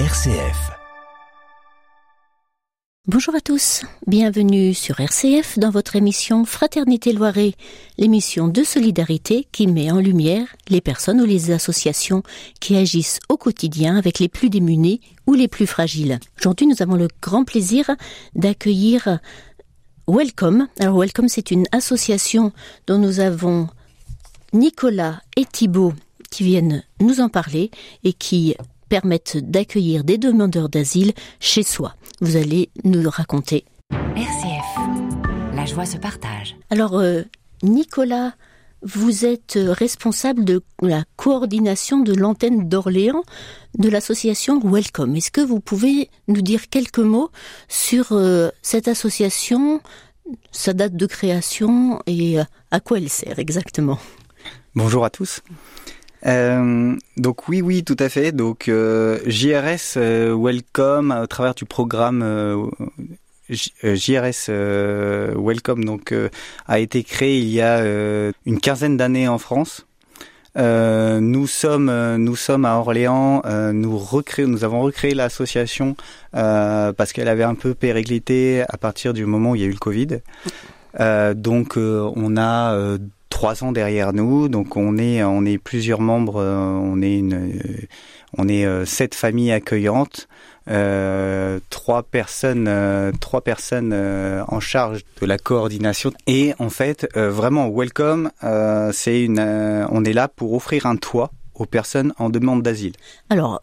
RCF. Bonjour à tous, bienvenue sur RCF dans votre émission Fraternité Loiret, l'émission de solidarité qui met en lumière les personnes ou les associations qui agissent au quotidien avec les plus démunis ou les plus fragiles. Aujourd'hui, nous avons le grand plaisir d'accueillir Welcome. Alors Welcome, c'est une association dont nous avons Nicolas et Thibault qui viennent nous en parler et qui permettent d'accueillir des demandeurs d'asile chez soi. Vous allez nous raconter. RCF, la joie se partage. Alors, euh, Nicolas, vous êtes responsable de la coordination de l'antenne d'Orléans de l'association Welcome. Est-ce que vous pouvez nous dire quelques mots sur euh, cette association, sa date de création et euh, à quoi elle sert exactement? Bonjour à tous. Euh, donc oui, oui, tout à fait. Donc euh, JRS euh, Welcome au travers du programme euh, JRS Welcome donc a été créé il y a une quinzaine d'années en France. nous sommes nous sommes à Orléans. nous recréons, nous avons recréé l'association parce qu'elle avait un peu périclité à partir du moment où il y a eu le Covid. donc on a trois ans derrière nous, donc on est plusieurs membres, euh, on est une euh, on est euh, sept familles accueillantes, trois personnes trois personnes en charge de la coordination et en fait vraiment welcome, c'est une on est là pour offrir un toit aux personnes en demande d'asile. Alors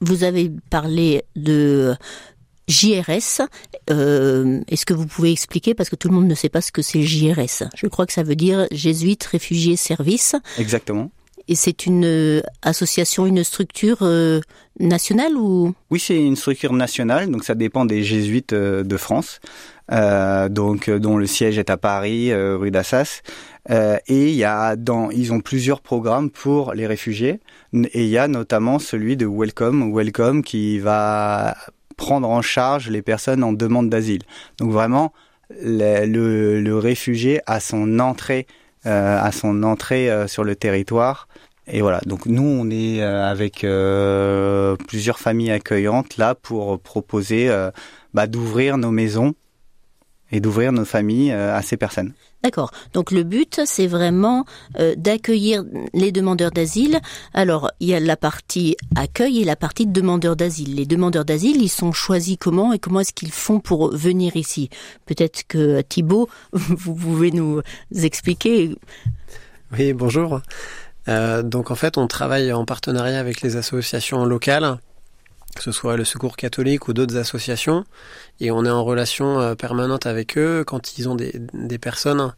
vous avez parlé de JRS. Euh, Est-ce que vous pouvez expliquer parce que tout le monde ne sait pas ce que c'est JRS. Je crois que ça veut dire Jésuites Réfugiés Service. Exactement. Et c'est une euh, association, une structure euh, nationale ou? Oui, c'est une structure nationale, donc ça dépend des jésuites de France, donc dont le siège est à Paris, rue d'Assas. et il y a dans, ils ont plusieurs programmes pour les réfugiés, et il y a notamment celui de Welcome, Welcome qui va prendre en charge les personnes en demande d'asile. Donc vraiment, le, le, le, réfugié a son entrée, euh, à son entrée euh, sur le territoire. Et voilà, donc nous, on est euh, avec euh, plusieurs familles accueillantes là pour proposer euh, bah, d'ouvrir nos maisons et d'ouvrir nos familles euh, à ces personnes. D'accord. Donc le but, c'est vraiment euh, d'accueillir les demandeurs d'asile. Alors, il y a la partie accueil et la partie demandeurs d'asile. Les demandeurs d'asile, ils sont choisis comment et comment est-ce qu'ils font pour venir ici? Peut-être que Thibault, vous pouvez nous expliquer. Oui, bonjour. Euh, donc en fait, on travaille en partenariat avec les associations locales que ce soit le Secours catholique ou d'autres associations, et on est en relation euh, permanente avec eux quand ils ont des, des personnes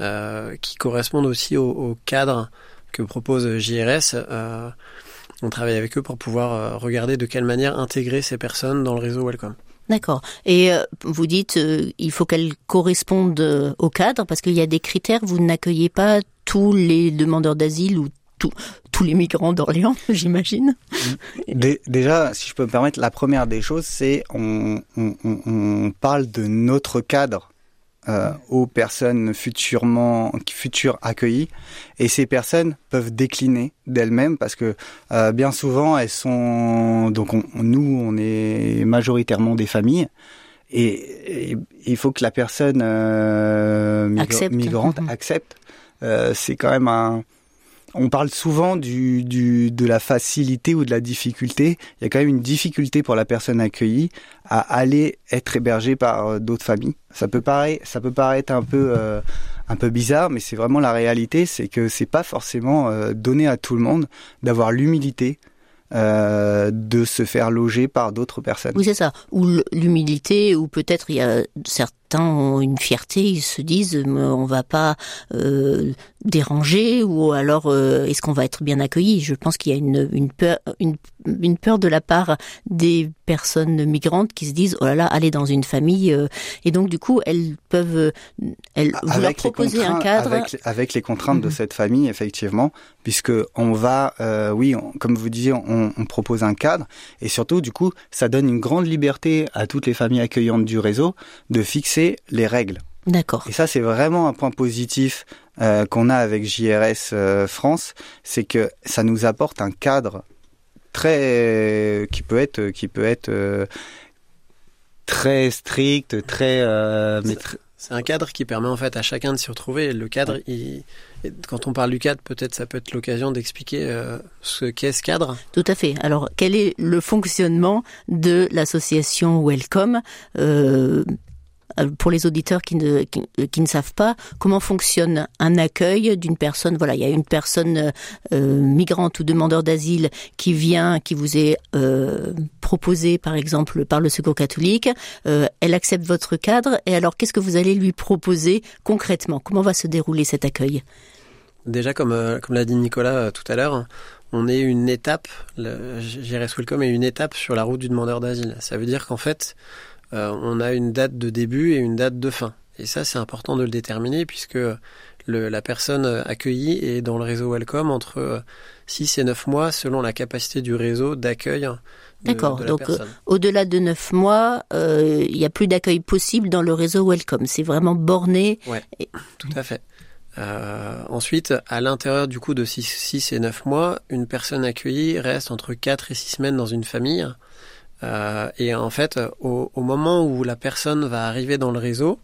euh, qui correspondent aussi au, cadre que propose JRS. Euh, on travaille avec eux pour pouvoir regarder de quelle manière intégrer ces personnes dans le réseau Welcome. D'accord. Et vous dites euh, il faut qu'elles correspondent au cadre parce qu'il y a des critères. Vous n'accueillez pas tous les demandeurs d'asile ou tout, tous les migrants d'Orléans, j'imagine. Déjà, si je peux me permettre, la première des choses, c'est on, on, on, parle de notre cadre euh, aux personnes futurement futures accueillies, et ces personnes peuvent décliner d'elles-mêmes parce que euh, bien souvent elles sont donc on, nous on est majoritairement des familles. Et, et il faut que la personne euh, migra accepte. migrante mmh. accepte. c'est quand même un, on parle souvent du, de la facilité ou de la difficulté. Il y a quand même une difficulté pour la personne accueillie à aller être hébergée par d'autres familles. Ça peut paraître, un peu, euh, un peu bizarre, mais c'est vraiment la réalité. C'est que c'est pas forcément euh, donné à tout le monde d'avoir l'humilité euh, de se faire loger par d'autres personnes. Oui, c'est ça. Ou l'humilité, ou peut-être il y a certains ont une fierté, ils se disent on va pas euh, déranger ou alors euh, est-ce qu'on va être bien accueilli? Je pense qu'il y a une, une peur une, une, peur de la part des personnes migrantes qui se disent oh là là aller dans une famille euh, et donc du coup elles peuvent elles vous avec leur proposer un cadre avec, avec les contraintes mmh. de cette famille effectivement puisque on va euh, oui on, comme vous disiez on, on propose un cadre et surtout du coup ça donne une grande liberté à toutes les familles accueillantes du réseau de fixer les règles. D'accord. Et ça, c'est vraiment un point positif euh, qu'on a avec JRS euh, France, c'est que ça nous apporte un cadre très, qui peut être, qui peut être très strict, très. c'est un cadre qui permet en fait à chacun de s'y retrouver. Le cadre, il, quand on parle du cadre, peut-être ça peut être l'occasion d'expliquer euh, ce qu'est ce cadre. Tout à fait. Alors, quel est le fonctionnement de l'association Welcome euh, pour les auditeurs qui ne, qui, ne savent pas comment fonctionne un accueil d'une personne? Voilà, il y a une personne euh, migrante ou demandeur d'asile qui vient, qui vous est euh, proposée par exemple par le Secours catholique. Euh, elle accepte votre cadre et alors qu'est-ce que vous allez lui proposer concrètement? Comment va se dérouler cet accueil? Déjà, comme, euh, comme l'a dit Nicolas euh, tout à l'heure, on est une étape, JRS Welcome est une étape sur la route du demandeur d'asile. Ça veut dire qu'en fait, euh, on a une date de début et une date de fin. Et ça, c'est important de le déterminer puisque le, la personne accueillie est dans le réseau Welcome entre 6 et 9 mois selon la capacité du réseau d'accueil. D'accord, donc au-delà de 9 mois, il n'y a plus d'accueil possible dans le réseau Welcome. C'est vraiment borné. Oui, tout à fait. Euh, ensuite, à l'intérieur du coup de 6, et 9 mois, une personne accueillie reste entre 4 et 6 semaines dans une famille. Euh, et en fait, au, moment où la personne va arriver dans le réseau,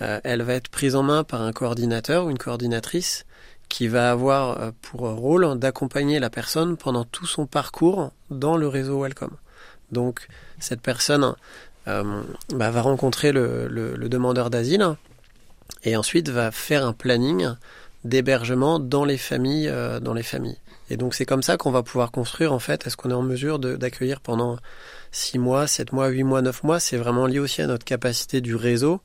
euh, elle va être prise en main par un coordinateur ou une coordinatrice qui va avoir pour rôle d'accompagner la personne pendant tout son parcours dans le réseau Welcome. Donc, cette personne bah, va rencontrer le, demandeur d'asile et ensuite va faire un planning d'hébergement euh, dans les familles. Et donc c'est comme ça qu'on va pouvoir construire en fait. Est-ce qu'on est en mesure d'accueillir pendant 6 mois, 7 mois, 8 mois, 9 mois? C'est vraiment lié aussi à notre capacité du réseau.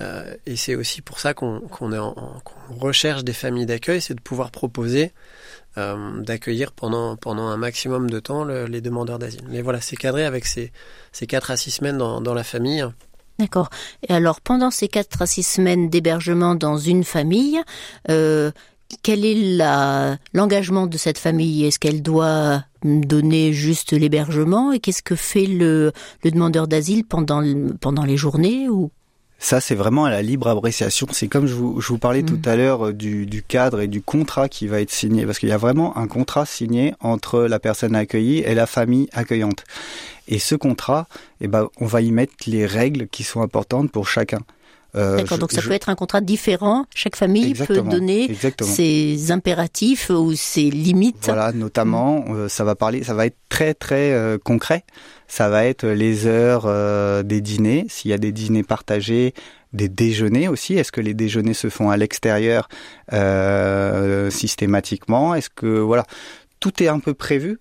Euh, et c'est aussi pour ça qu'on est en, recherche des familles d'accueil, c'est de pouvoir proposer euh, d'accueillir pendant, pendant un maximum de temps les demandeurs d'asile. Mais voilà, c'est cadré avec ces, ces 4 à 6 semaines dans, la famille. D'accord. Et alors, pendant ces quatre à six semaines d'hébergement dans une famille, euh, quel est l'engagement de cette famille? Est-ce qu'elle doit donner juste l'hébergement? Et qu'est-ce que fait le, le demandeur d'asile pendant, pendant les journées ou? Ça, c'est vraiment à la libre appréciation. C'est comme je vous, je vous parlais tout mm. à l'heure euh, du, du, cadre et du contrat qui va être signé, parce qu'il y a vraiment un contrat signé entre la personne accueillie et la famille accueillante. Et ce contrat, eh ben, on va y mettre les règles qui sont importantes pour chacun. Euh, D'accord, donc ça peut être un contrat différent. Chaque famille peut donner ses impératifs ou ses limites. Voilà, notamment, mm. euh, ça va parler, ça va être très très euh, concret. Ça va être les heures euh, des dîners, s'il y a des dîners partagés, des déjeuners aussi. Est-ce que les déjeuners se font à l'extérieur systématiquement? Est-ce que voilà, tout est un peu prévu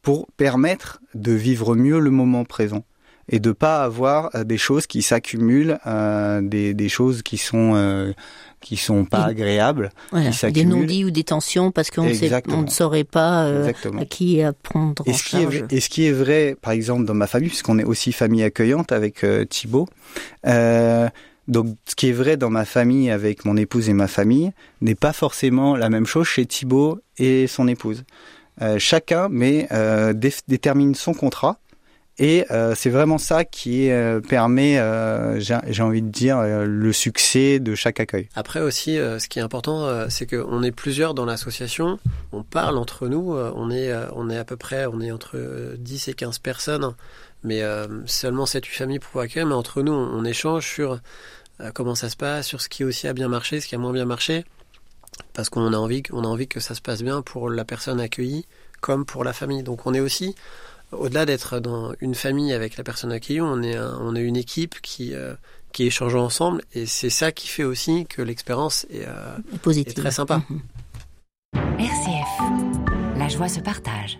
pour permettre de vivre mieux le moment présent? Et de pas avoir euh, des choses qui s'accumulent, euh, des, des, choses qui sont euh, qui sont pas agréables, voilà, des non-dits ou des tensions parce qu'on on ne saurait pas euh, à qui apprendre et en ce charge. Qui est, et ce qui est vrai, par exemple, dans ma famille, puisqu'on est aussi famille accueillante avec Thibaut. Donc, ce qui est vrai dans ma famille avec mon épouse et ma famille n'est pas forcément la même chose chez Thibaut et son épouse. Chacun mais détermine son contrat et euh, c'est vraiment ça qui euh, permet, euh, j'ai envie de dire, le succès de chaque accueil. Après aussi, ce qui est important, c'est qu'on est plusieurs dans l'association, on parle entre nous, on est, on est à peu près, on est entre 10 et 15 personnes, mais seulement 7-8 familles pour accueillir, mais entre nous, on, échange sur comment ça se passe, sur ce qui aussi a bien marché, ce qui a moins bien marché, parce qu'on a envie, on a envie que ça se passe bien pour la personne accueillie comme pour la famille. Donc on est aussi au-delà d'être dans une famille avec la personne accueillie, on est, on est une équipe qui, euh, qui échange ensemble et c'est ça qui fait aussi que l'expérience est, euh, est, très sympa. RCF, la joie se partage.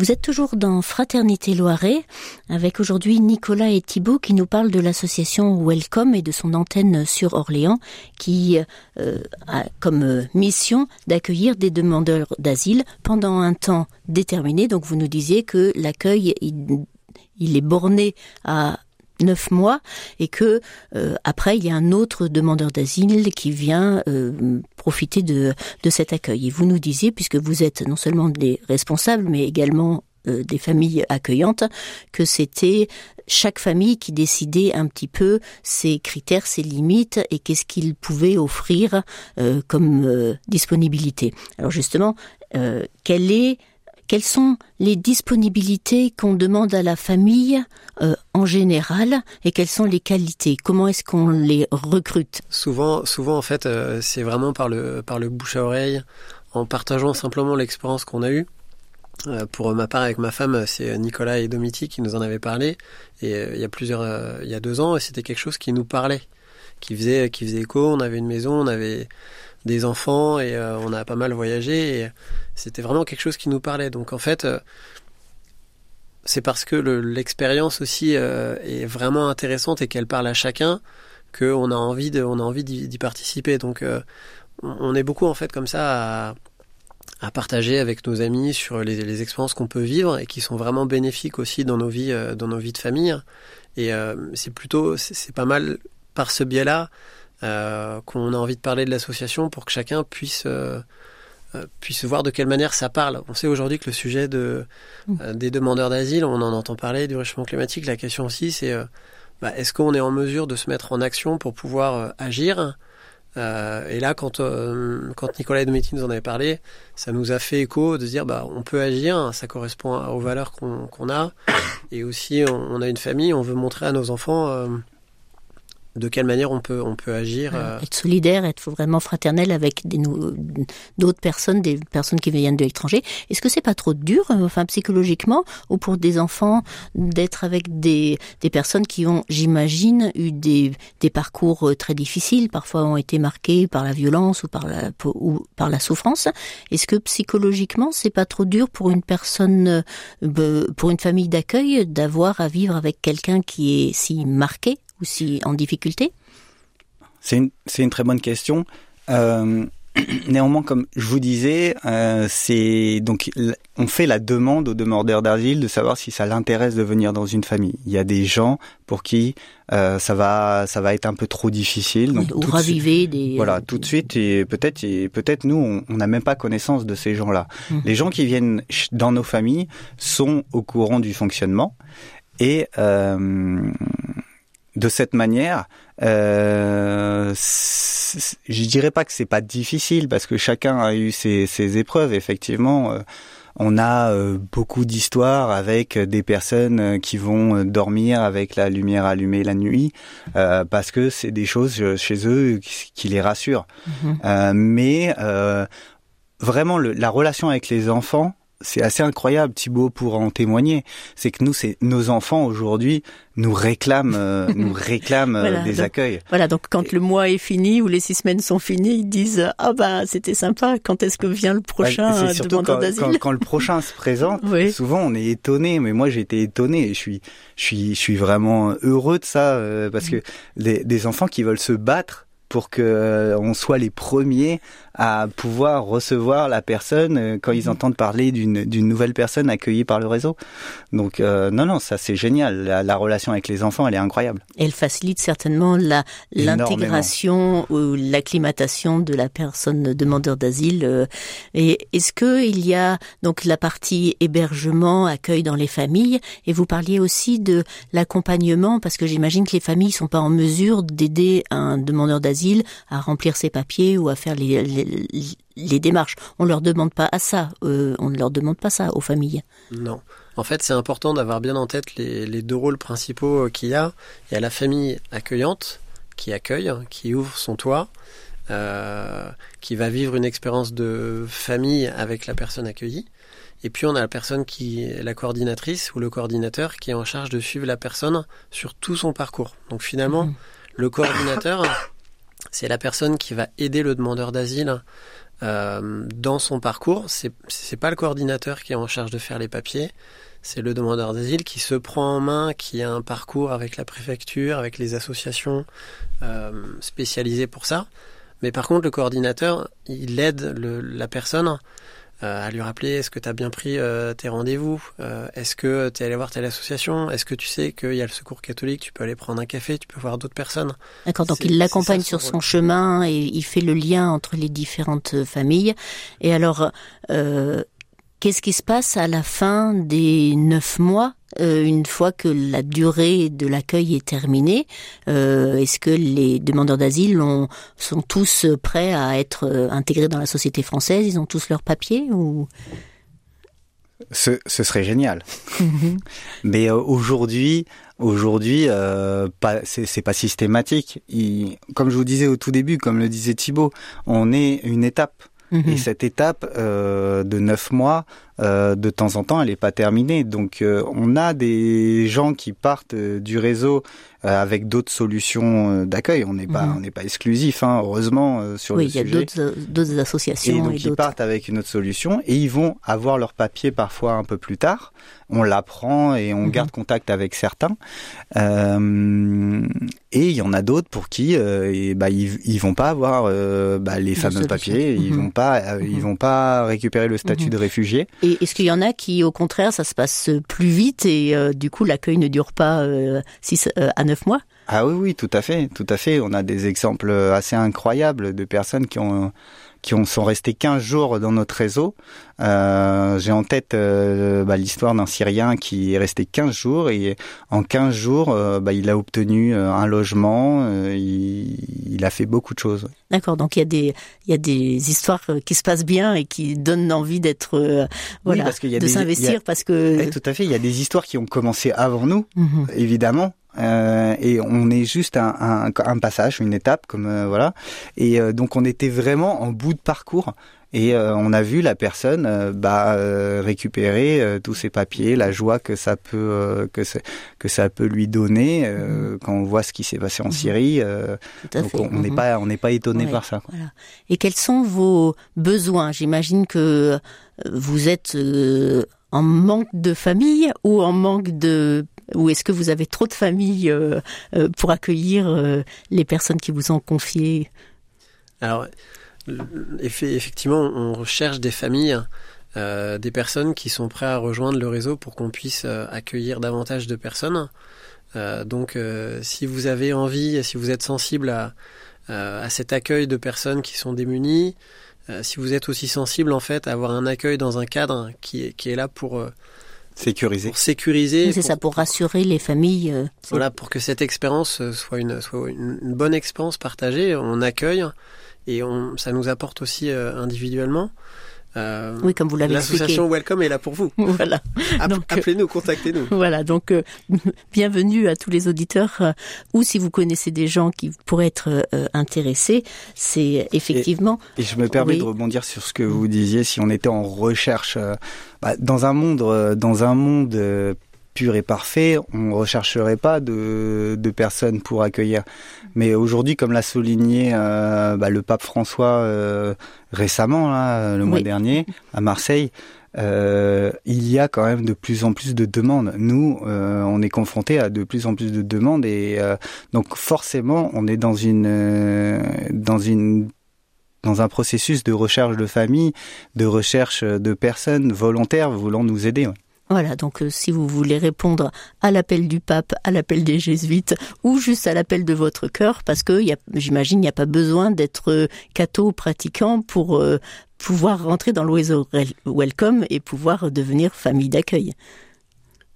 Vous êtes toujours dans Fraternité Loiret avec aujourd'hui Nicolas et Thibault qui nous parlent de l'association Welcome et de son antenne sur Orléans qui euh, a comme mission d'accueillir des demandeurs d'asile pendant un temps déterminé. Donc vous nous disiez que l'accueil il, est borné à neuf mois et que euh, après il y a un autre demandeur d'asile qui vient euh, profiter de, de cet accueil. Et vous nous disiez, puisque vous êtes non seulement des responsables, mais également euh, des familles accueillantes, que c'était chaque famille qui décidait un petit peu ses critères, ses limites et qu'est-ce qu'il pouvait offrir comme disponibilité. Alors justement, quelle est quelles sont les disponibilités qu'on demande à la famille euh, en général et quelles sont les qualités? Comment est-ce qu'on les recrute? Souvent, souvent en fait, euh, c'est vraiment par le par le bouche à oreille, en partageant simplement l'expérience qu'on a eue. Euh, pour ma part, avec ma femme, c'est Nicolas et Domiti qui nous en avaient parlé. Et euh, il y a plusieurs, euh, il y a deux ans, c'était quelque chose qui nous parlait, qui faisait, qui faisait écho. On avait une maison, on avait des enfants et on a pas mal voyagé. Et c'était vraiment quelque chose qui nous parlait. Donc en fait, c'est parce que l'expérience aussi est vraiment intéressante et qu'elle parle à chacun qu'on a envie de, on a envie d'y participer. Donc on est beaucoup en fait comme ça à partager avec nos amis sur les, les expériences qu'on peut vivre et qui sont vraiment bénéfiques aussi dans nos vies, euh, dans nos vies de famille. Et euh, c'est plutôt, c'est pas mal par ce biais-là euh, qu'on a envie de parler de l'association pour que chacun puisse euh, euh, puisse voir de quelle manière ça parle. On sait aujourd'hui que le sujet de, mmh. des demandeurs d'asile, on en entend parler du réchauffement climatique. La question aussi, c'est bah, est-ce qu'on est en mesure de se mettre en action pour pouvoir agir? Euh, et là, quand, euh, quand Nicolas Dometti nous en avait parlé, ça nous a fait écho de dire bah on peut agir, ça correspond aux valeurs qu'on qu'on a, et aussi on, on, a une famille, on veut montrer à nos enfants euh, de quelle manière on peut on peut agir euh... être solidaire être vraiment fraternel avec d'autres personnes des personnes qui viennent de l'étranger. Est-ce que c'est pas trop dur euh, enfin psychologiquement ou pour des enfants d'être avec des des personnes qui ont j'imagine eu des des parcours euh, très difficiles parfois ont été marqués par la violence ou par la ou par la souffrance? Est-ce que psychologiquement c'est pas trop dur pour une personne pour une famille d'accueil d'avoir à vivre avec quelqu'un qui est si marqué? Ou si en difficulté C'est une, une très bonne question. Euh, néanmoins, comme je vous disais, euh, c'est donc on fait la demande aux demandeurs d'asile de savoir si ça l'intéresse de venir dans une famille. Il y a des gens pour qui euh, ça va ça va être un peu trop difficile. Donc, ou raviver des voilà tout de suite et peut-être peut-être nous on n'a même pas connaissance de ces gens-là. Mmh. Les gens qui viennent dans nos familles sont au courant du fonctionnement et euh, de cette manière, euh, je dirais pas que c'est pas difficile parce que chacun a eu ses, ses épreuves. Effectivement, euh, on a euh, beaucoup d'histoires avec des personnes qui vont dormir avec la lumière allumée la nuit euh, parce que c'est des choses chez eux qui, les rassurent. Mm -hmm. mais vraiment, le, la relation avec les enfants c'est assez incroyable, Thibaut, pour en témoigner. C'est que nous, c'est nos enfants aujourd'hui nous réclament, euh, nous réclament euh, voilà, des donc, accueils. Voilà, donc quand le mois est fini ou les six semaines sont finies, ils disent ah bah c'était sympa. Quand est-ce que vient le prochain ouais, demandeur d'asile quand, quand le prochain se présente, oui. souvent on est étonné. Mais moi j'ai été étonné. Et je suis, je suis, je suis vraiment heureux de ça euh, parce que les, des enfants qui veulent se battre pour que euh, on soit les premiers à pouvoir recevoir la personne euh, quand ils entendent parler d'une d'une nouvelle personne accueillie par le réseau. Donc euh, non non, ça c'est génial. La, la, relation avec les enfants, elle est incroyable. Elle facilite certainement l'intégration ou l'acclimatation de la personne demandeur d'asile. Et est-ce que il y a donc la partie hébergement, accueil dans les familles et vous parliez aussi de l'accompagnement parce que j'imagine que les familles sont pas en mesure d'aider un demandeur d'asile à remplir ses papiers ou à faire les, les, les démarches. On leur demande pas à ça. Euh, on ne leur demande pas ça aux familles. Non. En fait, c'est important d'avoir bien en tête les, les deux rôles principaux qu'il y a. Il y a la famille accueillante qui accueille, qui ouvre son toit, euh, qui va vivre une expérience de famille avec la personne accueillie. Et puis on a la personne qui est la coordinatrice ou le coordinateur qui est en charge de suivre la personne sur tout son parcours. Donc finalement, mmh. le coordinateur c'est la personne qui va aider le demandeur d'asile euh, dans son parcours. C'est c'est pas le coordinateur qui est en charge de faire les papiers. C'est le demandeur d'asile qui se prend en main, qui a un parcours avec la préfecture, avec les associations euh, spécialisées pour ça. Mais par contre, le coordinateur, il aide le, la personne euh, à lui rappeler est-ce que tu as bien pris euh, tes rendez-vous euh, Est-ce que tu es allé voir telle association Est-ce que tu sais qu'il y a le secours catholique Tu peux aller prendre un café, tu peux voir d'autres personnes. D'accord, donc il l'accompagne sur son chemin et il fait le lien entre les différentes familles. Et alors, euh, qu'est-ce qui se passe à la fin des neuf mois euh, une fois que la durée de l'accueil est terminée, euh, est-ce que les demandeurs d'asile sont tous prêts à être euh, intégrés dans la société française? Ils ont tous leurs papiers ou? Ce, ce serait génial. Mais aujourd'hui, aujourd'hui, euh, pas, c'est pas systématique. Il- comme je vous disais au tout début, comme le disait Thibaut, on est une étape. Mhm. Et cette étape euh, de neuf mois, euh, de temps en temps, elle n'est pas terminée. Donc, euh, on a des gens qui partent euh, du réseau euh, avec d'autres solutions euh, d'accueil. On n'est pas, Mhm. on n'est pas exclusif, hein, heureusement, euh, sur Oui, le il y a sujet. d'autres Et associations et, donc ils partent avec une autre solution et ils vont avoir leur papier parfois un peu plus tard. On l'apprend et on Mhm. garde contact avec certains. Euh, et il y en a d'autres pour qui euh, et, bah, ils, ils vont pas avoir euh, bah, les fameux papiers. Ils Mhm. vont pas ils vont pas récupérer le statut de réfugié. Et est-ce qu'il y en a qui, au contraire, ça se passe plus vite et euh, du coup l'accueil ne dure pas euh, six euh, à neuf mois? Ah oui oui tout à fait tout à fait. On a des exemples assez incroyables de personnes qui ont qui ont, sont restés 15 jours dans notre réseau. Euh, J'ai en tête euh, bah, l'histoire d'un Syrien qui est resté 15 jours et en 15 jours, euh, bah, il a obtenu euh, un logement, euh, il, il a fait beaucoup de choses. D'accord, donc il y a des il y a des histoires euh, qui se passent bien et qui donnent envie d'être euh, voilà parce qu'il y a de s'investir parce que Eh, tout à fait, il y a des histoires qui ont commencé avant nous, Mhm. évidemment. Euh, et on est juste un, un, un passage, une étape, comme euh, voilà. Et euh, donc on était vraiment en bout de parcours. Et on a vu la personne bah, récupérer tous ses papiers, la joie que ça peut que, ça peut lui donner euh, quand on voit ce qui s'est passé en Mhm. Syrie. donc fait. on n'est Mhm. pas on n'est pas étonné Ouais. par ça. quoi. Voilà. Et quels sont vos besoins? J'imagine que vous êtes en manque de famille ou en manque de ou est-ce que vous avez trop de famille euh, euh, pour accueillir euh, les personnes qui vous ont confié? Alors, effectivement, on recherche des familles, des personnes qui sont prêtes à rejoindre le réseau pour qu'on puisse accueillir davantage de personnes. Donc, si vous avez envie, si vous êtes sensible à, cet accueil de personnes qui sont démunies, si vous êtes aussi sensible en fait à avoir un accueil dans un cadre qui est là pour, Sécurisé. pour sécuriser, C'est pour- ça pour rassurer les familles. euh, voilà, pour que cette expérience euh, soit une, soit une, une bonne expérience partagée, on accueille et on, ça nous apporte aussi euh, individuellement. Euh, Oui, comme vous l'avez expliqué. L'association Welcome est là pour vous. Voilà. Euh, Appelez-nous, contactez-nous. Voilà, donc euh, bienvenue à tous les auditeurs euh, ou si vous connaissez des gens qui pourraient être euh, intéressés, c'est effectivement Et je me permets Oui. de rebondir sur ce que vous disiez. Si on était en recherche, euh, bah, dans un monde, euh, dans un monde euh, pur et parfait, on rechercherait pas de, de personnes pour accueillir. Mais aujourd'hui, comme l'a souligné euh, bah, le pape François euh, récemment, là, le mois dernier, à Marseille. euh, il y a quand même de plus en plus de demandes. Nous, euh, on est confrontés à de plus en plus de demandes et euh, donc forcément, on est dans une dans une dans un processus de recherche de famille, de recherche de personnes volontaires voulant nous aider. ouais. Voilà, donc euh, si vous voulez répondre à l'appel du pape, à l'appel des jésuites ou juste à l'appel de votre cœur, parce que j'imagine il n'y a pas besoin d'être euh, catho pratiquant pour euh, pouvoir rentrer dans Rel- Welcome et pouvoir devenir famille d'accueil.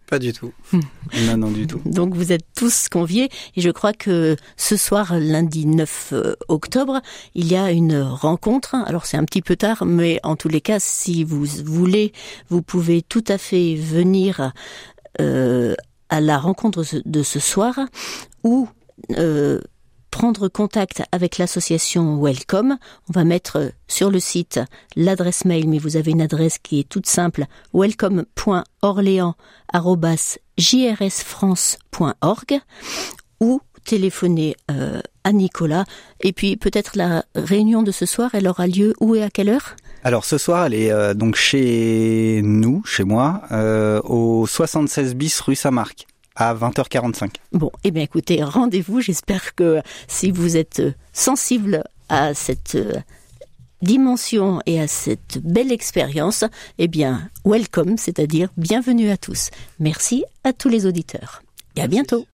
Pas du tout. Non, non, du tout. Donc vous êtes tous conviés et je crois que ce soir, lundi 9 euh, octobre, il y a une rencontre. Alors c'est un petit peu tard, mais en tous les cas, si vous voulez, vous pouvez tout à fait venir euh, à la rencontre de ce soir ou euh, prendre contact avec l'association Welcome. On va mettre sur le site l'adresse mail, mais vous avez une adresse qui est toute simple, welcome.orléans.jrsfrance.org ou téléphoner euh, à Nicolas. Et puis peut-être la réunion de ce soir, elle aura lieu où et à quelle heure? Alors ce soir, elle est euh, donc chez nous, chez moi, euh, au 76 bis rue Saint-Marc, à 20h45. Bon, eh bien écoutez, rendez-vous. J'espère que si vous êtes euh, sensible à cette euh, dimension et à cette belle expérience, eh bien, welcome, c'est-à-dire bienvenue à tous. Merci à tous les auditeurs. Et à bientôt.